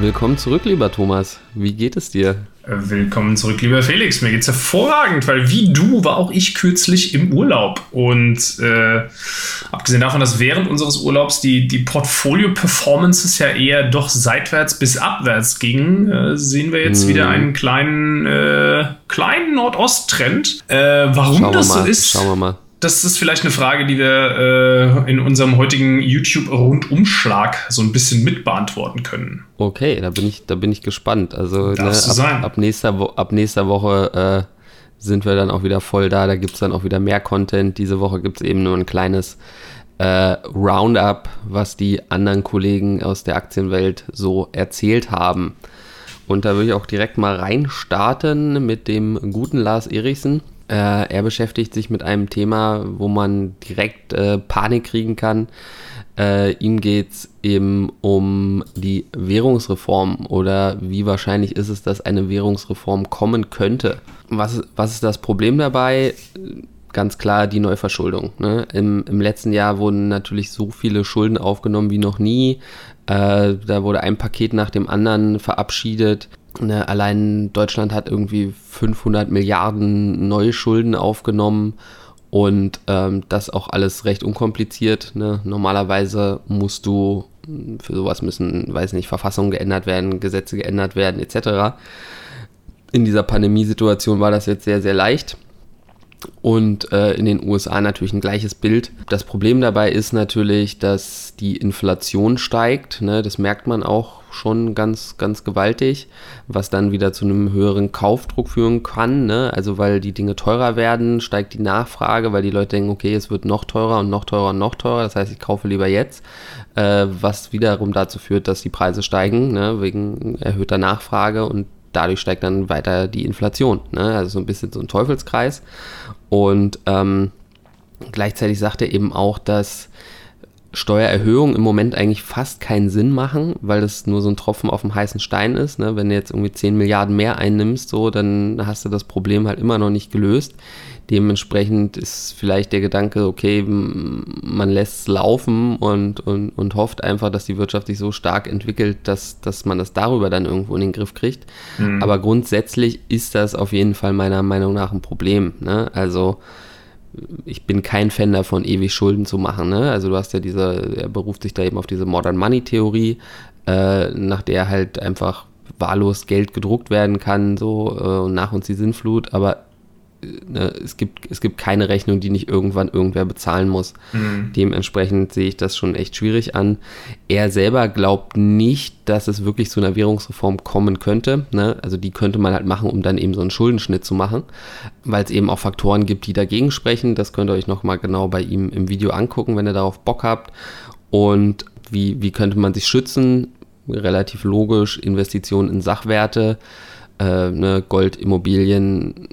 Willkommen zurück, lieber Thomas. Wie geht es dir? Willkommen zurück, lieber Felix. Mir geht's hervorragend, weil wie du war auch ich kürzlich im Urlaub. Und äh, abgesehen davon, dass während unseres Urlaubs die, die Portfolio-Performances ja eher doch seitwärts bis abwärts gingen, äh, sehen wir jetzt hm. wieder einen kleinen, äh, kleinen Nordost-Trend. Äh, warum das so ist, Schauen wir mal das ist vielleicht eine Frage, die wir äh, in unserem heutigen YouTube-Rundumschlag so ein bisschen mitbeantworten können. Okay, da bin ich, da bin ich gespannt. Also ne, ab, ab, nächster ab nächster Woche äh, sind wir dann auch wieder voll da. Da gibt es dann auch wieder mehr Content. Diese Woche gibt es eben nur ein kleines äh, Roundup, was die anderen Kollegen aus der Aktienwelt so erzählt haben. Und da würde ich auch direkt mal reinstarten mit dem guten Lars Erichsen. Äh, er beschäftigt sich mit einem Thema, wo man direkt äh, Panik kriegen kann. Äh, ihm geht es eben um die Währungsreform oder wie wahrscheinlich ist es, dass eine Währungsreform kommen könnte. Was, was ist das Problem dabei? Ganz klar die Neuverschuldung. Ne? Im, Im letzten Jahr wurden natürlich so viele Schulden aufgenommen wie noch nie. Äh, da wurde ein Paket nach dem anderen verabschiedet. Ne, allein Deutschland hat irgendwie 500 Milliarden neue Schulden aufgenommen und ähm, das auch alles recht unkompliziert. Ne? Normalerweise musst du, für sowas müssen, weiß nicht, Verfassungen geändert werden, Gesetze geändert werden, etc. In dieser Pandemiesituation war das jetzt sehr, sehr leicht. Und äh, in den USA natürlich ein gleiches Bild. Das Problem dabei ist natürlich, dass die Inflation steigt. Ne? Das merkt man auch schon ganz, ganz gewaltig, was dann wieder zu einem höheren Kaufdruck führen kann. Ne? Also weil die Dinge teurer werden, steigt die Nachfrage, weil die Leute denken, okay, es wird noch teurer und noch teurer und noch teurer. Das heißt, ich kaufe lieber jetzt, äh, was wiederum dazu führt, dass die Preise steigen, ne? wegen erhöhter Nachfrage und dadurch steigt dann weiter die Inflation. Ne? Also so ein bisschen so ein Teufelskreis. Und ähm, gleichzeitig sagt er eben auch, dass Steuererhöhungen im Moment eigentlich fast keinen Sinn machen, weil das nur so ein Tropfen auf dem heißen Stein ist. Ne? Wenn du jetzt irgendwie 10 Milliarden mehr einnimmst, so, dann hast du das Problem halt immer noch nicht gelöst. Dementsprechend ist vielleicht der Gedanke, okay, man lässt es laufen und, und, und hofft einfach, dass die Wirtschaft sich so stark entwickelt, dass, dass man das darüber dann irgendwo in den Griff kriegt. Mhm. Aber grundsätzlich ist das auf jeden Fall meiner Meinung nach ein Problem. Ne? Also ich bin kein Fan davon, ewig Schulden zu machen. Ne? Also du hast ja diese, er beruft sich da eben auf diese Modern Money Theorie, äh, nach der halt einfach wahllos Geld gedruckt werden kann, so äh, nach uns die Sinnflut, aber ne, es, gibt, es gibt keine Rechnung, die nicht irgendwann irgendwer bezahlen muss. Mhm. Dementsprechend sehe ich das schon echt schwierig an. Er selber glaubt nicht, dass es wirklich zu einer Währungsreform kommen könnte. Ne? Also die könnte man halt machen, um dann eben so einen Schuldenschnitt zu machen, weil es eben auch Faktoren gibt, die dagegen sprechen. Das könnt ihr euch nochmal genau bei ihm im Video angucken, wenn ihr darauf Bock habt. Und wie, wie könnte man sich schützen? Relativ logisch, Investitionen in Sachwerte, äh, ne, Gold, Immobilien,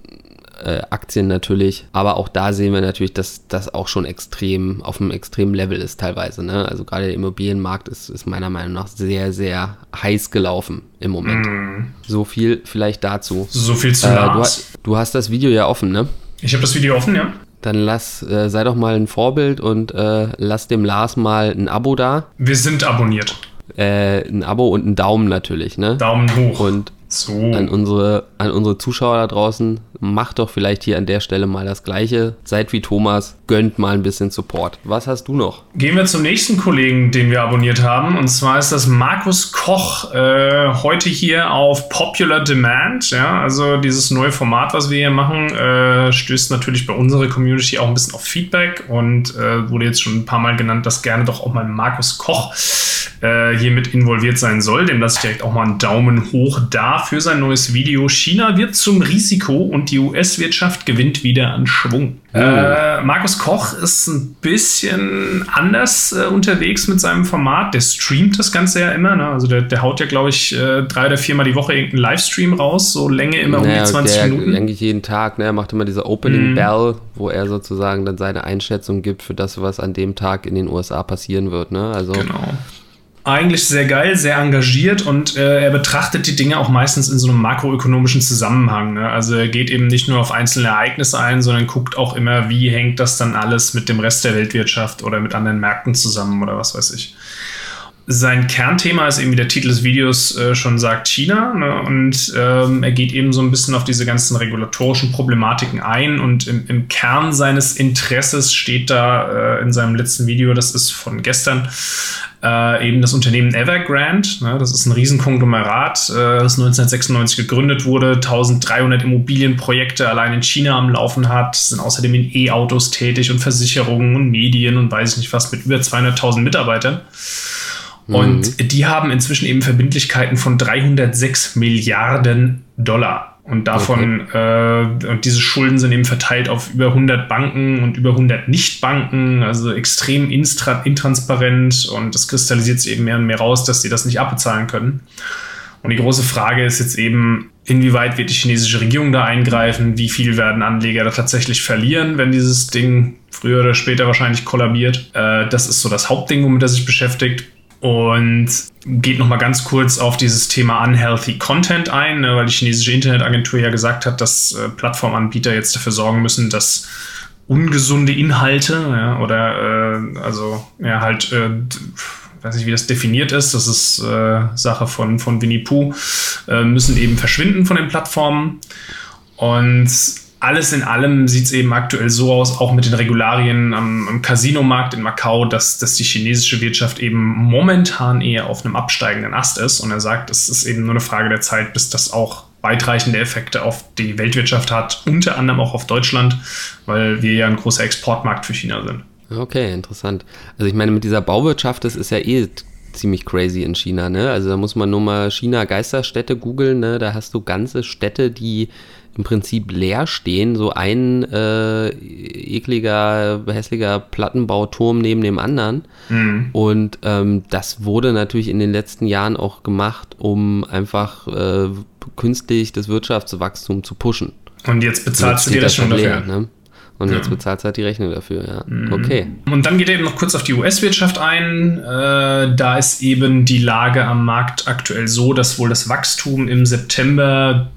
äh, Aktien natürlich. Aber auch da sehen wir natürlich, dass das auch schon extrem auf einem extremen Level ist teilweise. Ne? Also gerade der Immobilienmarkt ist, ist meiner Meinung nach sehr, sehr heiß gelaufen im Moment. Mm. So viel vielleicht dazu. So viel zu äh, du, du, hast das Video ja offen, ne? Ich habe das Video offen, ja. Dann lass, äh, sei doch mal ein Vorbild und äh, lass dem Lars mal ein Abo da. Wir sind abonniert. Äh, ein Abo und ein Daumen natürlich, ne? Daumen hoch. Und so. An, unsere, an unsere Zuschauer da draußen, macht doch vielleicht hier an der Stelle mal das Gleiche. Seid wie Thomas, gönnt mal ein bisschen Support. Was hast du noch? Gehen wir zum nächsten Kollegen, den wir abonniert haben. Und zwar ist das Markus Koch, äh, heute hier auf Popular Demand. Ja, also dieses neue Format, was wir hier machen, äh, stößt natürlich bei unserer Community auch ein bisschen auf Feedback und äh, wurde jetzt schon ein paar Mal genannt, dass gerne doch auch mal Markus Koch äh, hier mit involviert sein soll. Dem lasse ich direkt auch mal einen Daumen hoch da für sein neues Video. China wird zum Risiko und die US-Wirtschaft gewinnt wieder an Schwung. Oh. Äh, Markus Koch ist ein bisschen anders äh, unterwegs mit seinem Format. Der streamt das Ganze ja immer. Ne? Also der, der haut ja, glaube ich, äh, drei oder viermal die Woche irgendeinen Livestream raus. So Länge immer naja, um die 20 der, Minuten. Eigentlich jeden Tag. Ne? Er macht immer diese Opening mm. Bell, wo er sozusagen dann seine Einschätzung gibt für das, was an dem Tag in den USA passieren wird. Ne? Also genau eigentlich sehr geil, sehr engagiert und äh, er betrachtet die Dinge auch meistens in so einem makroökonomischen Zusammenhang. Ne? Also er geht eben nicht nur auf einzelne Ereignisse ein, sondern guckt auch immer, wie hängt das dann alles mit dem Rest der Weltwirtschaft oder mit anderen Märkten zusammen oder was weiß ich. Sein Kernthema ist eben, wie der Titel des Videos äh, schon sagt, China. Ne? Und ähm, er geht eben so ein bisschen auf diese ganzen regulatorischen Problematiken ein. Und im, im Kern seines Interesses steht da äh, in seinem letzten Video, das ist von gestern, äh, eben das Unternehmen Evergrande. Ne? Das ist ein Riesenkonglomerat, äh, das 1996 gegründet wurde, 1300 Immobilienprojekte allein in China am Laufen hat, sind außerdem in E-Autos tätig und Versicherungen und Medien und weiß ich nicht was mit über 200.000 Mitarbeitern. Und mhm. die haben inzwischen eben Verbindlichkeiten von 306 Milliarden Dollar. Und davon, okay. äh, und diese Schulden sind eben verteilt auf über 100 Banken und über 100 Nichtbanken, also extrem intransparent und das kristallisiert sich eben mehr und mehr raus, dass sie das nicht abbezahlen können. Und die große Frage ist jetzt eben, inwieweit wird die chinesische Regierung da eingreifen? Wie viel werden Anleger da tatsächlich verlieren, wenn dieses Ding früher oder später wahrscheinlich kollabiert? Äh, das ist so das Hauptding, womit er sich beschäftigt und geht nochmal ganz kurz auf dieses Thema Unhealthy Content ein, ne, weil die chinesische Internetagentur ja gesagt hat, dass äh, Plattformanbieter jetzt dafür sorgen müssen, dass ungesunde Inhalte ja, oder äh, also ja halt äh, weiß nicht, wie das definiert ist, das ist äh, Sache von, von Winnie Pooh, äh, müssen eben verschwinden von den Plattformen. Und alles in allem sieht es eben aktuell so aus, auch mit den Regularien am, am Casinomarkt in Macau, dass, dass die chinesische Wirtschaft eben momentan eher auf einem absteigenden Ast ist. Und er sagt, es ist eben nur eine Frage der Zeit, bis das auch weitreichende Effekte auf die Weltwirtschaft hat, unter anderem auch auf Deutschland, weil wir ja ein großer Exportmarkt für China sind. Okay, interessant. Also ich meine, mit dieser Bauwirtschaft, das ist ja eh ziemlich crazy in China, ne? Also da muss man nur mal China Geisterstädte googeln, ne? Da hast du ganze Städte, die im Prinzip leer stehen, so ein äh, ekliger, hässlicher Plattenbauturm neben dem anderen. Mhm. Und ähm, das wurde natürlich in den letzten Jahren auch gemacht, um einfach äh, künstlich das Wirtschaftswachstum zu pushen. Und jetzt bezahlst du die Rechnung dafür. Ne? Und ja. jetzt bezahlt halt die Rechnung dafür, ja. Mhm. Okay. Und dann geht er eben noch kurz auf die US-Wirtschaft ein. Äh, da ist eben die Lage am Markt aktuell so, dass wohl das Wachstum im September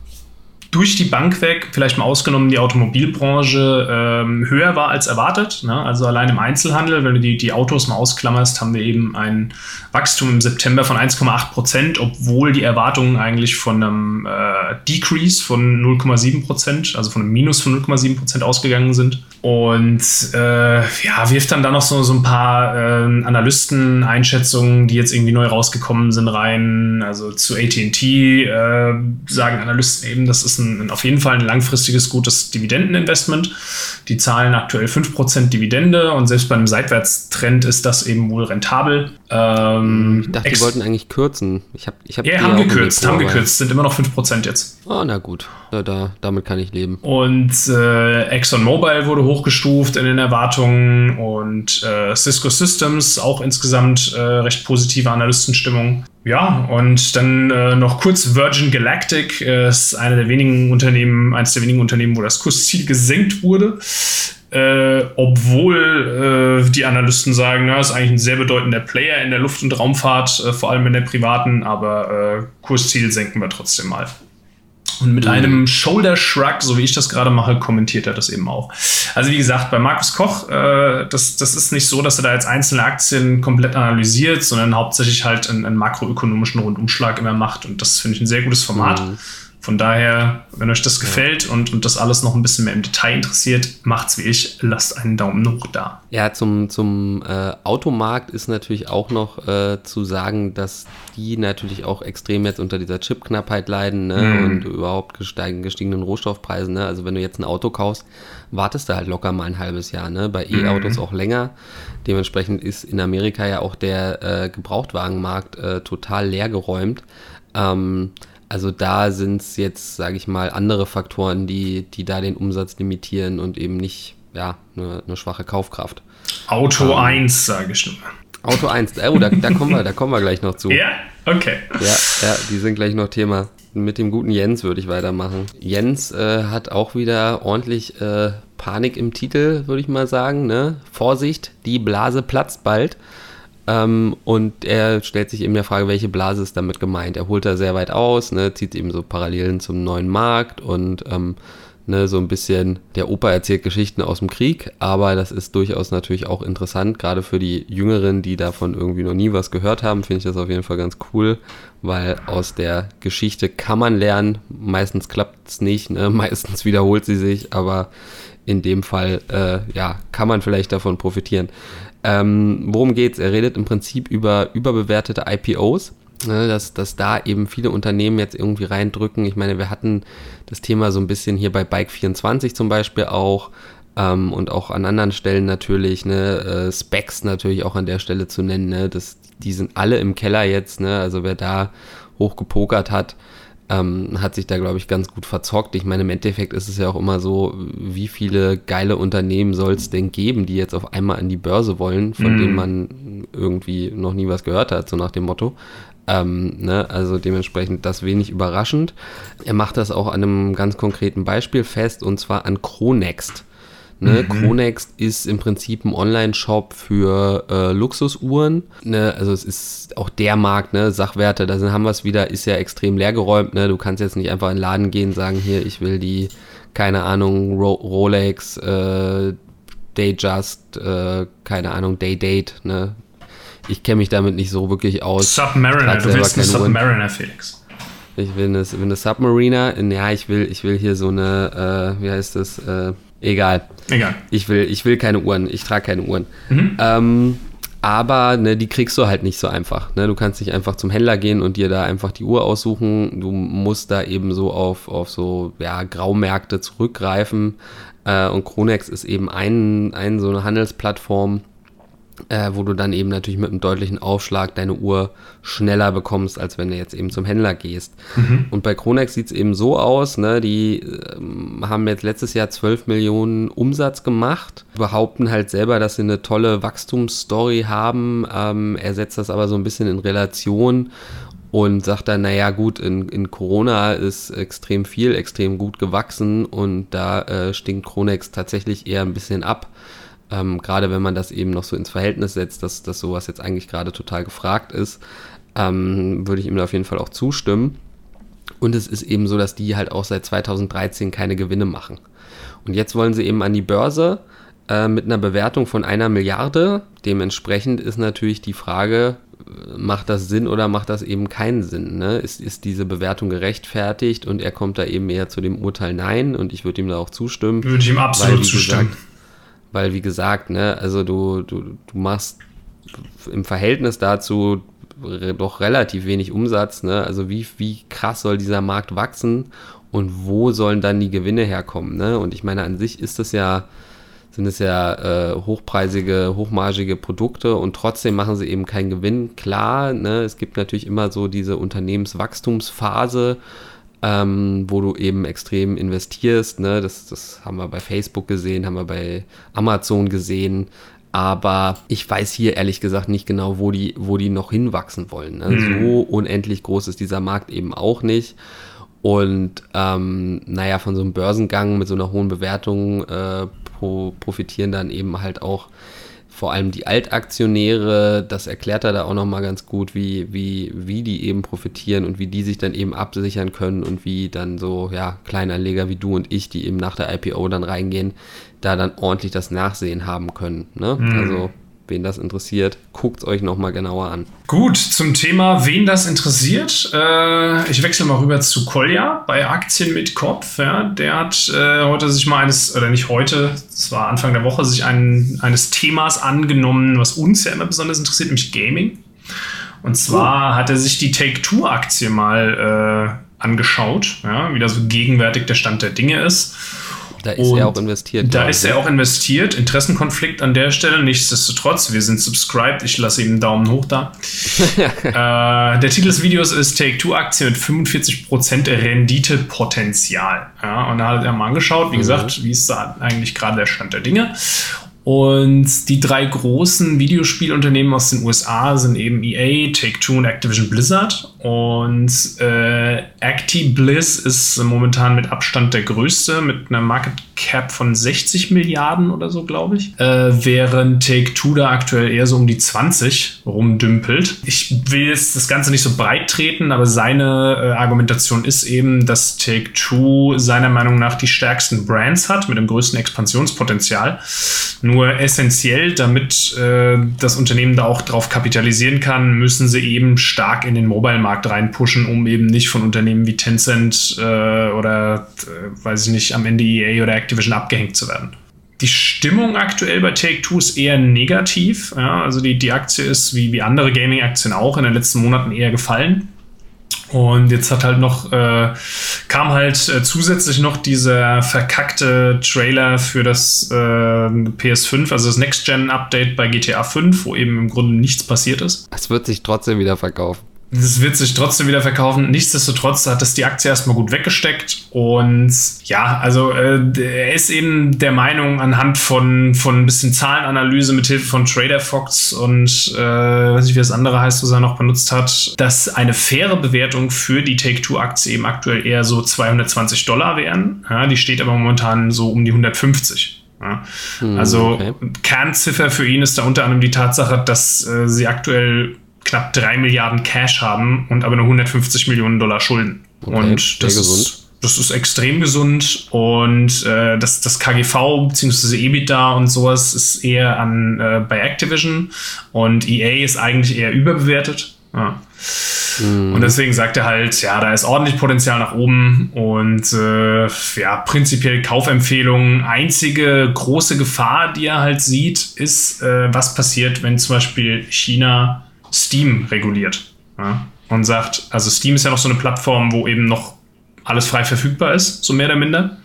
durch die Bank weg, vielleicht mal ausgenommen die Automobilbranche, ähm, höher war als erwartet. Ne? Also allein im Einzelhandel, wenn du die, die Autos mal ausklammerst, haben wir eben ein Wachstum im September von 1,8 Prozent, obwohl die Erwartungen eigentlich von einem äh, Decrease von 0,7 Prozent, also von einem Minus von 0,7 Prozent ausgegangen sind. Und äh, ja, wirft dann da noch so, so ein paar äh, Analysten-Einschätzungen, die jetzt irgendwie neu rausgekommen sind, rein. Also zu ATT äh, sagen Analysten eben, das ist ein, auf jeden Fall ein langfristiges, gutes Dividendeninvestment. Die zahlen aktuell 5% Dividende und selbst bei einem Seitwärtstrend ist das eben wohl rentabel. Ähm, ich dachte, die wollten eigentlich kürzen. Ich hab, ich hab ja, haben gekürzt, haben gekürzt, sind immer noch 5% jetzt. Oh, na gut. Da, da, damit kann ich leben. Und äh, ExxonMobil wurde hochgestuft in den Erwartungen und äh, Cisco Systems auch insgesamt äh, recht positive Analystenstimmung. Ja, und dann äh, noch kurz Virgin Galactic äh, ist eine der wenigen Unternehmen, eines der wenigen Unternehmen, wo das Kursziel gesenkt wurde. Äh, obwohl äh, die Analysten sagen, na, ist eigentlich ein sehr bedeutender Player in der Luft- und Raumfahrt, äh, vor allem in der privaten, aber äh, Kursziel senken wir trotzdem mal. Und mit mhm. einem Shoulder Shrug, so wie ich das gerade mache, kommentiert er das eben auch. Also wie gesagt, bei Markus Koch, äh, das, das ist nicht so, dass er da jetzt einzelne Aktien komplett analysiert, sondern hauptsächlich halt einen, einen makroökonomischen Rundumschlag immer macht. Und das finde ich ein sehr gutes Format. Mhm. Von daher, wenn euch das gefällt und, und das alles noch ein bisschen mehr im Detail interessiert, macht's wie ich, lasst einen Daumen hoch da. Ja, zum, zum äh, Automarkt ist natürlich auch noch äh, zu sagen, dass die natürlich auch extrem jetzt unter dieser Chipknappheit leiden ne? mhm. und überhaupt gesteigen, gestiegenen Rohstoffpreisen. Ne? Also wenn du jetzt ein Auto kaufst, wartest du halt locker mal ein halbes Jahr. Ne? Bei E-Autos mhm. auch länger. Dementsprechend ist in Amerika ja auch der äh, Gebrauchtwagenmarkt äh, total leer geräumt. Ähm, also da sind es jetzt, sage ich mal, andere Faktoren, die, die da den Umsatz limitieren und eben nicht ja, eine, eine schwache Kaufkraft. Auto ähm, 1, sage ich nur. Auto 1, oh, da, da, kommen wir, da kommen wir gleich noch zu. Ja, okay. Ja, ja, die sind gleich noch Thema. Mit dem guten Jens würde ich weitermachen. Jens äh, hat auch wieder ordentlich äh, Panik im Titel, würde ich mal sagen. Ne? Vorsicht, die Blase platzt bald. Ähm, und er stellt sich eben der Frage, welche Blase ist damit gemeint. Er holt da sehr weit aus, ne, zieht eben so Parallelen zum neuen Markt und ähm, ne, so ein bisschen, der Opa erzählt Geschichten aus dem Krieg, aber das ist durchaus natürlich auch interessant, gerade für die Jüngeren, die davon irgendwie noch nie was gehört haben, finde ich das auf jeden Fall ganz cool, weil aus der Geschichte kann man lernen, meistens klappt es nicht, ne? meistens wiederholt sie sich, aber in dem Fall, äh, ja, kann man vielleicht davon profitieren. Ähm, worum geht's? Er redet im Prinzip über überbewertete IPOs ne, dass, dass da eben viele Unternehmen jetzt irgendwie reindrücken. Ich meine, wir hatten das Thema so ein bisschen hier bei Bike24 zum Beispiel auch ähm, und auch an anderen Stellen natürlich, ne, äh, Specs natürlich auch an der Stelle zu nennen, ne, das, die sind alle im Keller jetzt, ne, also wer da hochgepokert hat, ähm, hat sich da, glaube ich, ganz gut verzockt. Ich meine, im Endeffekt ist es ja auch immer so, wie viele geile Unternehmen soll es denn geben, die jetzt auf einmal an die Börse wollen, von mm. denen man irgendwie noch nie was gehört hat, so nach dem Motto. Ähm, ne? Also dementsprechend das wenig überraschend. Er macht das auch an einem ganz konkreten Beispiel fest und zwar an Chronext. Ne, mhm. Chronext ist im Prinzip ein Online-Shop für äh, Luxusuhren. Ne, also es ist auch der Markt, ne, Sachwerte, da haben wir es wieder, ist ja extrem leergeräumt. Ne, du kannst jetzt nicht einfach in den Laden gehen und sagen, hier, ich will die, keine Ahnung, Ro Rolex, äh, Dayjust, äh, keine Ahnung, Daydate, ne, ich kenne mich damit nicht so wirklich aus. Submariner, du willst eine Submariner, Felix. Ich will eine, will eine Submariner. Ja, ich will, ich will hier so eine, äh, wie heißt das? Äh, egal. Egal. Ich will, ich will keine Uhren. Ich trage keine Uhren. Mhm. Ähm, aber ne, die kriegst du halt nicht so einfach. Ne? Du kannst nicht einfach zum Händler gehen und dir da einfach die Uhr aussuchen. Du musst da eben so auf, auf so ja, Graumärkte zurückgreifen. Äh, und Chronex ist eben ein, ein so eine Handelsplattform, äh, wo du dann eben natürlich mit einem deutlichen Aufschlag deine Uhr schneller bekommst, als wenn du jetzt eben zum Händler gehst. Mhm. Und bei Chronex sieht es eben so aus, ne, die äh, haben jetzt letztes Jahr 12 Millionen Umsatz gemacht, behaupten halt selber, dass sie eine tolle Wachstumsstory haben, ähm, er setzt das aber so ein bisschen in Relation und sagt dann, naja gut, in, in Corona ist extrem viel, extrem gut gewachsen und da äh, stinkt Chronex tatsächlich eher ein bisschen ab. Ähm, gerade wenn man das eben noch so ins Verhältnis setzt, dass, dass sowas jetzt eigentlich gerade total gefragt ist, ähm, würde ich ihm da auf jeden Fall auch zustimmen. Und es ist eben so, dass die halt auch seit 2013 keine Gewinne machen. Und jetzt wollen sie eben an die Börse äh, mit einer Bewertung von einer Milliarde. Dementsprechend ist natürlich die Frage, äh, macht das Sinn oder macht das eben keinen Sinn? Ne? Ist, ist diese Bewertung gerechtfertigt und er kommt da eben eher zu dem Urteil Nein und ich würde ihm da auch zustimmen. Würde ich ihm absolut zustimmen. Gesagt, weil, wie gesagt, ne, also du, du, du machst im Verhältnis dazu doch relativ wenig Umsatz. Ne? Also wie, wie krass soll dieser Markt wachsen und wo sollen dann die Gewinne herkommen? Ne? Und ich meine, an sich ist das ja, sind es ja äh, hochpreisige, hochmargige Produkte und trotzdem machen sie eben keinen Gewinn. Klar, ne? es gibt natürlich immer so diese Unternehmenswachstumsphase, ähm, wo du eben extrem investierst. Ne? Das, das haben wir bei Facebook gesehen, haben wir bei Amazon gesehen. Aber ich weiß hier ehrlich gesagt nicht genau, wo die, wo die noch hinwachsen wollen. Ne? Mhm. So unendlich groß ist dieser Markt eben auch nicht. Und ähm, naja, von so einem Börsengang mit so einer hohen Bewertung äh, pro, profitieren dann eben halt auch vor allem die Altaktionäre, das erklärt er da auch nochmal ganz gut, wie, wie, wie die eben profitieren und wie die sich dann eben absichern können und wie dann so, ja, Kleinanleger wie du und ich, die eben nach der IPO dann reingehen, da dann ordentlich das Nachsehen haben können. Ne? Mhm. Also wen das interessiert, guckt es euch nochmal genauer an. Gut, zum Thema, wen das interessiert. Äh, ich wechsle mal rüber zu Kolja bei Aktien mit Kopf. Ja. Der hat äh, heute sich mal eines, oder nicht heute, es war Anfang der Woche, sich ein, eines Themas angenommen, was uns ja immer besonders interessiert, nämlich Gaming. Und zwar oh. hat er sich die Take-Two-Aktie mal äh, angeschaut, ja, wie da so gegenwärtig der Stand der Dinge ist. Da ist und er auch investiert. Da ist er auch investiert. Interessenkonflikt an der Stelle. Nichtsdestotrotz, wir sind subscribed. Ich lasse ihm einen Daumen hoch da. äh, der Titel des Videos ist Take-Two-Aktie mit 45% Renditepotenzial. Ja, und da hat er mal angeschaut, wie mhm. gesagt, wie ist da eigentlich gerade der Stand der Dinge. Und die drei großen Videospielunternehmen aus den USA sind eben EA, Take-Two und Activision Blizzard. Und äh, ActiBliss ist momentan mit Abstand der größte, mit einer Market Cap von 60 Milliarden oder so, glaube ich. Äh, während Take-Two da aktuell eher so um die 20 rumdümpelt. Ich will jetzt das Ganze nicht so breit treten, aber seine äh, Argumentation ist eben, dass Take-Two seiner Meinung nach die stärksten Brands hat, mit dem größten Expansionspotenzial. Nur essentiell, damit äh, das Unternehmen da auch drauf kapitalisieren kann, müssen sie eben stark in den Mobile-Markt reinpushen, um eben nicht von Unternehmen wie Tencent äh, oder, äh, weiß ich nicht, am Ende EA oder Activision abgehängt zu werden. Die Stimmung aktuell bei Take-Two ist eher negativ. Ja, also die, die Aktie ist wie, wie andere Gaming-Aktien auch in den letzten Monaten eher gefallen. Und jetzt hat halt noch, äh, kam halt äh, zusätzlich noch dieser verkackte Trailer für das äh, PS5, also das Next-Gen-Update bei GTA 5, wo eben im Grunde nichts passiert ist. Es wird sich trotzdem wieder verkaufen das wird sich trotzdem wieder verkaufen. Nichtsdestotrotz hat das die Aktie erstmal gut weggesteckt. Und ja, also äh, er ist eben der Meinung anhand von, von ein bisschen Zahlenanalyse mit Hilfe von Trader Fox und äh, weiß nicht, wie das andere heißt, was er noch benutzt hat, dass eine faire Bewertung für die Take-Two-Aktie eben aktuell eher so 220 Dollar wären. Ja, die steht aber momentan so um die 150. Ja. Hm, also okay. Kernziffer für ihn ist da unter anderem die Tatsache, dass äh, sie aktuell knapp 3 Milliarden Cash haben und aber nur 150 Millionen Dollar Schulden. Okay, und das ist, das ist extrem gesund und äh, das, das KGV bzw. EBITDA und sowas ist eher an äh, bei Activision und EA ist eigentlich eher überbewertet. Ja. Mhm. Und deswegen sagt er halt, ja, da ist ordentlich Potenzial nach oben und äh, ja, prinzipiell Kaufempfehlungen. Einzige große Gefahr, die er halt sieht, ist, äh, was passiert, wenn zum Beispiel China Steam reguliert. Ja? Und sagt, also Steam ist ja noch so eine Plattform, wo eben noch alles frei verfügbar ist, so mehr oder minder.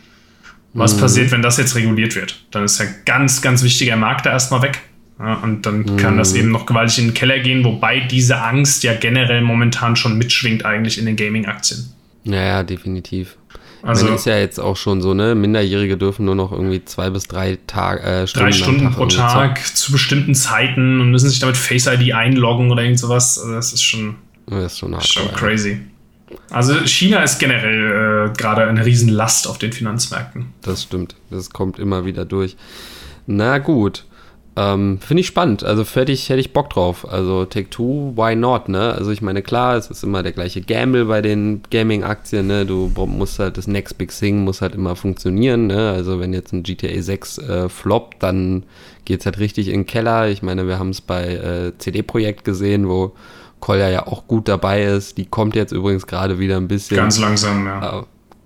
Was mhm. passiert, wenn das jetzt reguliert wird? Dann ist ja ganz, ganz wichtiger Markt da erstmal weg. Ja, und dann mhm. kann das eben noch gewaltig in den Keller gehen, wobei diese Angst ja generell momentan schon mitschwingt eigentlich in den Gaming-Aktien. Ja, definitiv. Also Man ist ja jetzt auch schon so, ne? Minderjährige dürfen nur noch irgendwie zwei bis drei Tage, äh, Stunden, drei Stunden Tag pro Tag zu bestimmten Zeiten und müssen sich damit Face ID einloggen oder irgend sowas. Also das ist schon, das ist schon, schon crazy. Also China ist generell äh, gerade eine Riesenlast auf den Finanzmärkten. Das stimmt. Das kommt immer wieder durch. Na gut. Ähm, Finde ich spannend. Also hätte ich, hätte ich Bock drauf. Also Take Two, why not, ne? Also ich meine, klar, es ist immer der gleiche Gamble bei den Gaming-Aktien, ne? Du musst halt, das Next Big Thing muss halt immer funktionieren, ne? Also wenn jetzt ein GTA 6 äh, floppt, dann geht es halt richtig in den Keller. Ich meine, wir haben es bei äh, CD-Projekt gesehen, wo Kolja ja auch gut dabei ist. Die kommt jetzt übrigens gerade wieder ein bisschen. Ganz langsam, ja. Äh,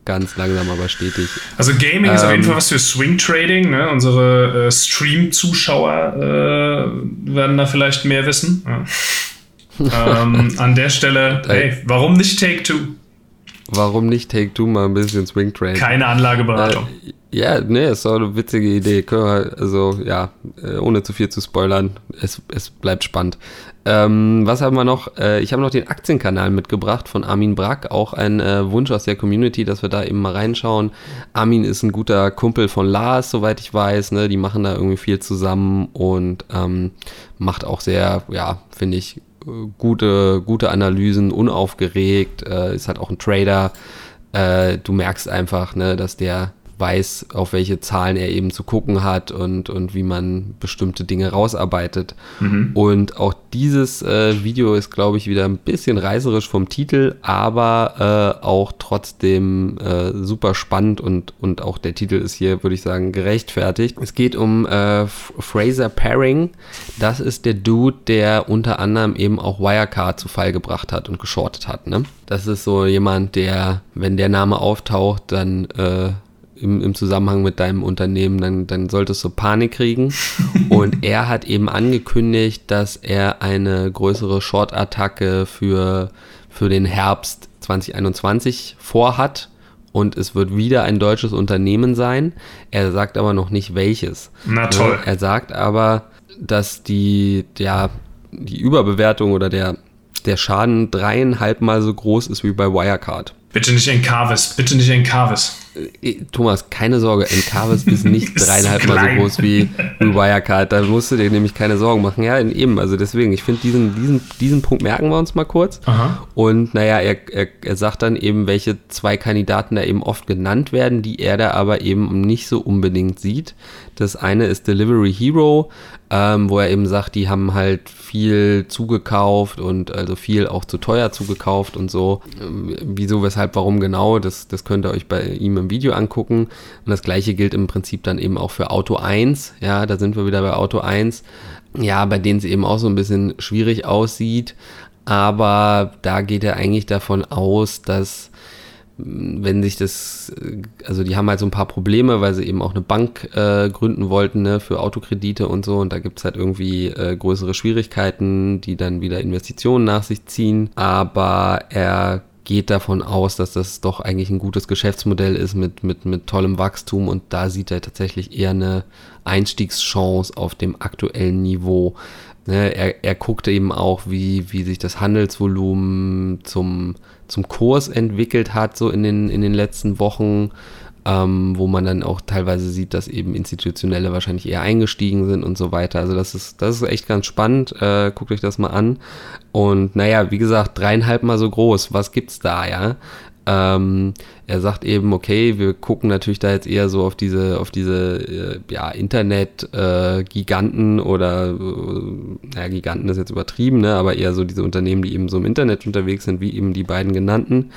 ganz langsam, aber stetig. Also Gaming ähm, ist auf jeden ähm, Fall was für Swing Trading. Ne? Unsere äh, Stream-Zuschauer äh, werden da vielleicht mehr wissen. Ja. ähm, an der Stelle, hey, warum nicht Take Two? Warum nicht Take Two mal ein bisschen Swing Trading? Keine Anlageberatung. Äh, ja, ne, ist doch eine witzige Idee. Also, ja, äh, ohne zu viel zu spoilern, es, es bleibt spannend. Ähm, was haben wir noch? Äh, ich habe noch den Aktienkanal mitgebracht von Armin Brack, auch ein äh, Wunsch aus der Community, dass wir da eben mal reinschauen. Armin ist ein guter Kumpel von Lars, soweit ich weiß. Ne? Die machen da irgendwie viel zusammen und ähm, macht auch sehr, ja, finde ich, gute, gute Analysen, unaufgeregt, äh, ist halt auch ein Trader. Äh, du merkst einfach, ne, dass der weiß, auf welche Zahlen er eben zu gucken hat und, und wie man bestimmte Dinge rausarbeitet. Mhm. Und auch dieses äh, Video ist, glaube ich, wieder ein bisschen reißerisch vom Titel, aber äh, auch trotzdem äh, super spannend und, und auch der Titel ist hier, würde ich sagen, gerechtfertigt. Es geht um äh, Fraser Paring. Das ist der Dude, der unter anderem eben auch Wirecard zu Fall gebracht hat und geschortet hat. Ne? Das ist so jemand, der, wenn der Name auftaucht, dann äh, im, im Zusammenhang mit deinem Unternehmen, dann, dann solltest du Panik kriegen. und er hat eben angekündigt, dass er eine größere Short-Attacke für, für den Herbst 2021 vorhat. Und es wird wieder ein deutsches Unternehmen sein. Er sagt aber noch nicht welches. Na toll. Er sagt aber, dass die, ja, die Überbewertung oder der, der Schaden dreieinhalb Mal so groß ist wie bei Wirecard. Bitte nicht in Carvis, bitte nicht in Carvis. Äh, Thomas, keine Sorge, Encarvis ist nicht dreieinhalb Mal so groß wie, wie Wirecard. Da musst du dir nämlich keine Sorgen machen. Ja, eben, also deswegen, ich finde, diesen, diesen, diesen Punkt merken wir uns mal kurz. Aha. Und naja, er, er, er sagt dann eben, welche zwei Kandidaten da eben oft genannt werden, die er da aber eben nicht so unbedingt sieht. Das eine ist Delivery Hero, ähm, wo er eben sagt, die haben halt viel zugekauft und also viel auch zu teuer zugekauft und so. Ähm, wieso, weshalb, warum genau, das, das könnt ihr euch bei ihm im Video angucken. Und das gleiche gilt im Prinzip dann eben auch für Auto 1. Ja, da sind wir wieder bei Auto 1. Ja, bei denen es eben auch so ein bisschen schwierig aussieht. Aber da geht er eigentlich davon aus, dass wenn sich das, also die haben halt so ein paar Probleme, weil sie eben auch eine Bank äh, gründen wollten ne, für Autokredite und so und da gibt es halt irgendwie äh, größere Schwierigkeiten, die dann wieder Investitionen nach sich ziehen. Aber er geht davon aus, dass das doch eigentlich ein gutes Geschäftsmodell ist mit, mit, mit tollem Wachstum und da sieht er tatsächlich eher eine Einstiegschance auf dem aktuellen Niveau. Ne, er, er guckte eben auch, wie, wie sich das Handelsvolumen zum, zum Kurs entwickelt hat, so in den, in den letzten Wochen, ähm, wo man dann auch teilweise sieht, dass eben Institutionelle wahrscheinlich eher eingestiegen sind und so weiter. Also das ist, das ist echt ganz spannend. Äh, guckt euch das mal an. Und naja, wie gesagt, dreieinhalb Mal so groß. Was gibt's da, ja? Ähm, er sagt eben, okay, wir gucken natürlich da jetzt eher so auf diese, auf diese äh, ja, Internet-Giganten äh, oder, äh, ja, Giganten ist jetzt übertrieben, ne, aber eher so diese Unternehmen, die eben so im Internet unterwegs sind, wie eben die beiden genannten.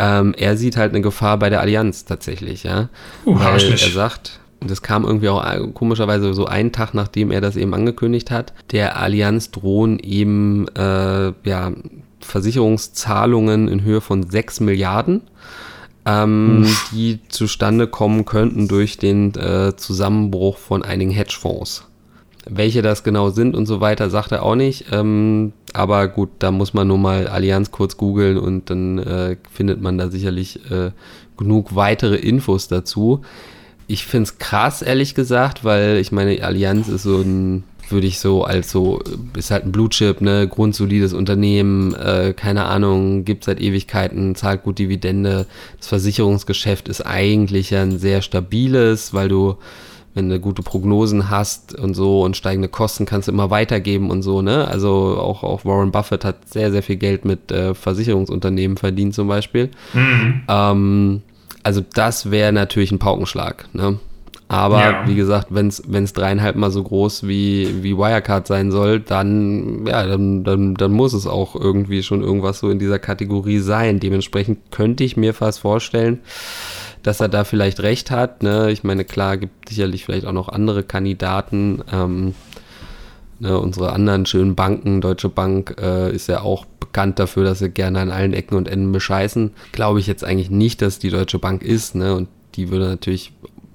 Ähm, er sieht halt eine Gefahr bei der Allianz tatsächlich, ja. Uh, Weil er sagt, das kam irgendwie auch äh, komischerweise so einen Tag, nachdem er das eben angekündigt hat. Der Allianz drohen eben äh, ja, Versicherungszahlungen in Höhe von 6 Milliarden, ähm, die zustande kommen könnten durch den äh, Zusammenbruch von einigen Hedgefonds. Welche das genau sind und so weiter, sagt er auch nicht. Ähm, aber gut, da muss man nur mal Allianz kurz googeln und dann äh, findet man da sicherlich äh, genug weitere Infos dazu. Ich finde es krass, ehrlich gesagt, weil ich meine, Allianz ist so ein würde ich so als so, ist halt ein Blue Chip, ne, grundsolides Unternehmen, äh, keine Ahnung, gibt seit Ewigkeiten, zahlt gut Dividende. Das Versicherungsgeschäft ist eigentlich ja ein sehr stabiles, weil du, wenn du gute Prognosen hast und so und steigende Kosten kannst du immer weitergeben und so, ne? Also auch, auch Warren Buffett hat sehr, sehr viel Geld mit äh, Versicherungsunternehmen verdient zum Beispiel. Mhm. Ähm, also das wäre natürlich ein Paukenschlag, ne? Aber ja. wie gesagt, wenn es dreieinhalb Mal so groß wie, wie Wirecard sein soll, dann, ja, dann, dann, dann muss es auch irgendwie schon irgendwas so in dieser Kategorie sein. Dementsprechend könnte ich mir fast vorstellen, dass er da vielleicht recht hat. Ne? Ich meine, klar, gibt sicherlich vielleicht auch noch andere Kandidaten. Ähm, ne, unsere anderen schönen Banken, Deutsche Bank äh, ist ja auch bekannt dafür, dass sie gerne an allen Ecken und Enden bescheißen. Glaube ich jetzt eigentlich nicht, dass die Deutsche Bank ist. Ne? Und die würde natürlich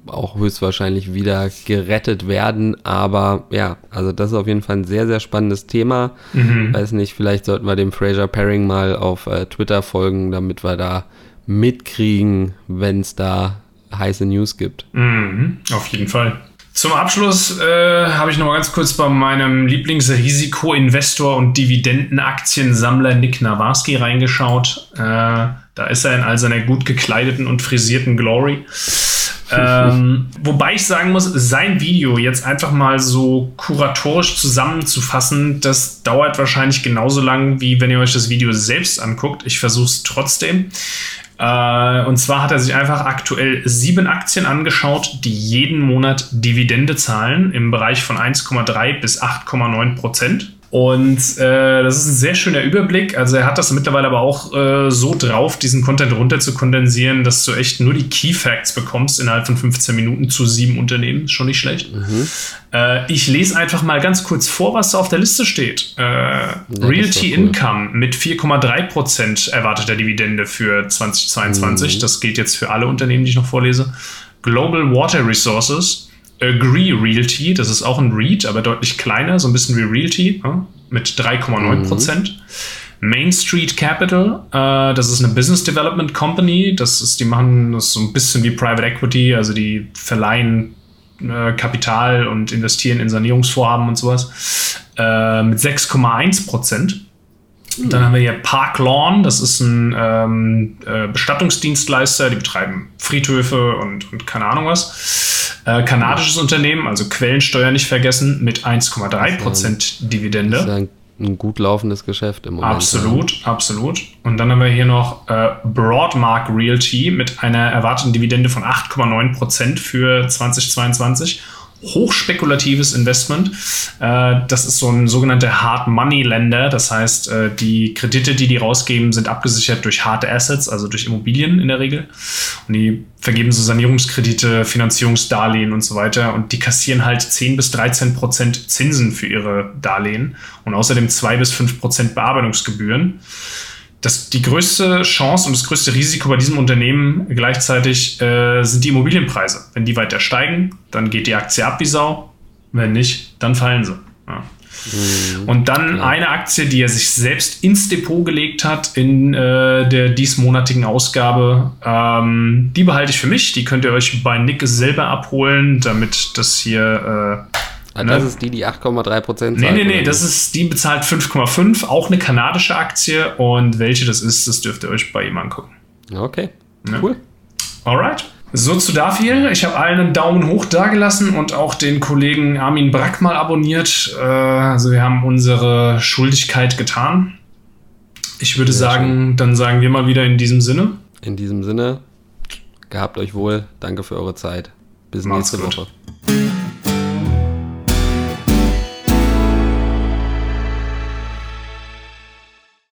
auch höchstwahrscheinlich wieder gerettet werden. Aber ja, also das ist auf jeden Fall ein sehr, sehr spannendes Thema. Mhm. Weiß nicht, vielleicht sollten wir dem Fraser Paring mal auf äh, Twitter folgen, damit wir da mitkriegen, wenn es da heiße News gibt. Mhm, auf jeden Fall. Zum Abschluss äh, habe ich noch mal ganz kurz bei meinem Lieblingsrisikoinvestor und Dividendenaktiensammler Nick Nawarski reingeschaut. Äh, da ist er in all seiner gut gekleideten und frisierten Glory ähm, wobei ich sagen muss, sein Video jetzt einfach mal so kuratorisch zusammenzufassen, das dauert wahrscheinlich genauso lang, wie wenn ihr euch das Video selbst anguckt. Ich versuche es trotzdem. Äh, und zwar hat er sich einfach aktuell sieben Aktien angeschaut, die jeden Monat Dividende zahlen im Bereich von 1,3 bis 8,9 Prozent. Und äh, das ist ein sehr schöner Überblick. Also er hat das mittlerweile aber auch äh, so drauf, diesen Content runter zu kondensieren, dass du echt nur die Key Facts bekommst innerhalb von 15 Minuten zu sieben Unternehmen. Schon nicht schlecht. Mhm. Äh, ich lese einfach mal ganz kurz vor, was da auf der Liste steht. Äh, Realty cool. Income mit 4,3% erwarteter Dividende für 2022. Mhm. Das gilt jetzt für alle Unternehmen, die ich noch vorlese. Global Water Resources Agree Realty, das ist auch ein REIT, aber deutlich kleiner, so ein bisschen wie Realty, ja, mit 3,9 Prozent. Mhm. Main Street Capital, äh, das ist eine Business Development Company, das ist, die machen das so ein bisschen wie Private Equity, also die verleihen äh, Kapital und investieren in Sanierungsvorhaben und sowas, äh, mit 6,1 Prozent. Dann haben wir hier Park Lawn, das ist ein ähm, äh, Bestattungsdienstleister, die betreiben Friedhöfe und, und keine Ahnung was. Äh, kanadisches Unternehmen, also Quellensteuer nicht vergessen, mit 1,3% Dividende. Das ist ein, ein, gut laufendes Geschäft im Moment. Absolut, ja. absolut. Und dann haben wir hier noch äh, Broadmark Realty mit einer erwarteten Dividende von 8,9% für 2022 hochspekulatives Investment. Äh, das ist so ein sogenannter Hard Money Lender. Das heißt, äh, die Kredite, die die rausgeben, sind abgesichert durch harte Assets, also durch Immobilien in der Regel. Und die vergeben so Sanierungskredite, Finanzierungsdarlehen und so weiter. Und die kassieren halt 10 bis 13 Prozent Zinsen für ihre Darlehen und außerdem 2 bis 5 Prozent Bearbeitungsgebühren das, die größte Chance und das größte Risiko bei diesem Unternehmen gleichzeitig äh, sind die Immobilienpreise. Wenn die weiter steigen, dann geht die Aktie ab wie Sau. Wenn nicht, dann fallen sie. Ja. Mhm, und dann klar. eine Aktie, die er sich selbst ins Depot gelegt hat in äh, der diesmonatigen Ausgabe. Ähm, die behalte ich für mich. Die könnt ihr euch bei Nick selber abholen, damit das hier äh, Ah, das ne? ist die, die 8,3 Prozent zahlt. Nee, nee, nee, das ist, die bezahlt 5,5, auch eine kanadische Aktie. Und welche das ist, das dürft ihr euch bei ihm angucken. Okay, ne? cool. Alright. So zu dafür. Ich habe allen einen Daumen hoch dagelassen und auch den Kollegen Armin Brack mal abonniert. Äh, also wir haben unsere Schuldigkeit getan. Ich würde Sehr sagen, schön. dann sagen wir mal wieder in diesem Sinne. In diesem Sinne, gehabt euch wohl. Danke für eure Zeit. Bis Macht's nächste gut. Woche.